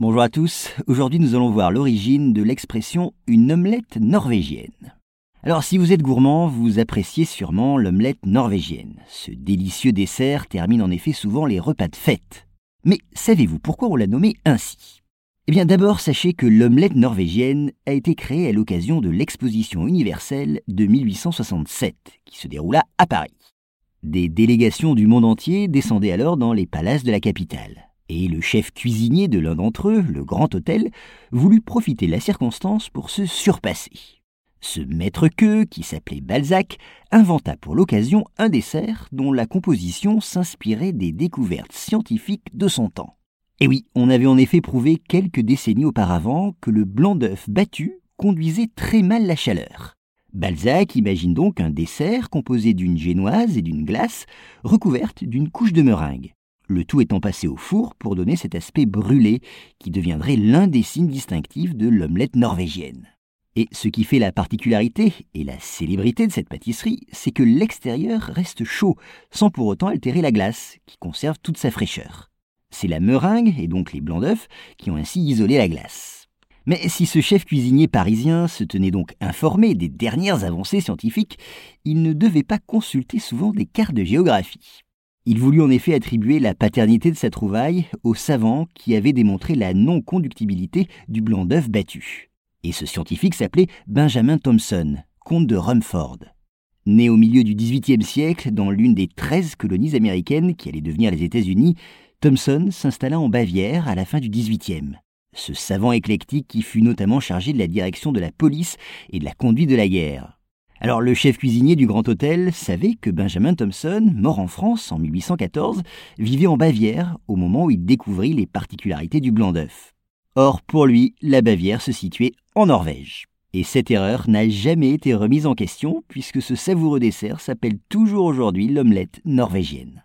Bonjour à tous, aujourd'hui nous allons voir l'origine de l'expression une omelette norvégienne. Alors si vous êtes gourmand, vous appréciez sûrement l'omelette norvégienne. Ce délicieux dessert termine en effet souvent les repas de fête. Mais savez-vous pourquoi on l'a nommé ainsi? Eh bien d'abord sachez que l'omelette norvégienne a été créée à l'occasion de l'exposition universelle de 1867, qui se déroula à Paris. Des délégations du monde entier descendaient alors dans les palaces de la capitale et le chef cuisinier de l'un d'entre eux, le Grand Hôtel, voulut profiter de la circonstance pour se surpasser. Ce maître queue, qui s'appelait Balzac, inventa pour l'occasion un dessert dont la composition s'inspirait des découvertes scientifiques de son temps. Et oui, on avait en effet prouvé quelques décennies auparavant que le blanc d'œuf battu conduisait très mal la chaleur. Balzac imagine donc un dessert composé d'une génoise et d'une glace recouverte d'une couche de meringue le tout étant passé au four pour donner cet aspect brûlé qui deviendrait l'un des signes distinctifs de l'omelette norvégienne. Et ce qui fait la particularité et la célébrité de cette pâtisserie, c'est que l'extérieur reste chaud, sans pour autant altérer la glace, qui conserve toute sa fraîcheur. C'est la meringue, et donc les blancs d'œufs, qui ont ainsi isolé la glace. Mais si ce chef cuisinier parisien se tenait donc informé des dernières avancées scientifiques, il ne devait pas consulter souvent des cartes de géographie. Il voulut en effet attribuer la paternité de sa trouvaille au savant qui avait démontré la non-conductibilité du blanc d'œuf battu. Et ce scientifique s'appelait Benjamin Thomson, comte de Rumford. Né au milieu du XVIIIe siècle dans l'une des treize colonies américaines qui allaient devenir les États-Unis, Thomson s'installa en Bavière à la fin du XVIIIe. Ce savant éclectique qui fut notamment chargé de la direction de la police et de la conduite de la guerre. Alors le chef cuisinier du Grand Hôtel savait que Benjamin Thompson, mort en France en 1814, vivait en Bavière au moment où il découvrit les particularités du blanc d'œuf. Or pour lui, la Bavière se situait en Norvège. Et cette erreur n'a jamais été remise en question puisque ce savoureux dessert s'appelle toujours aujourd'hui l'omelette norvégienne.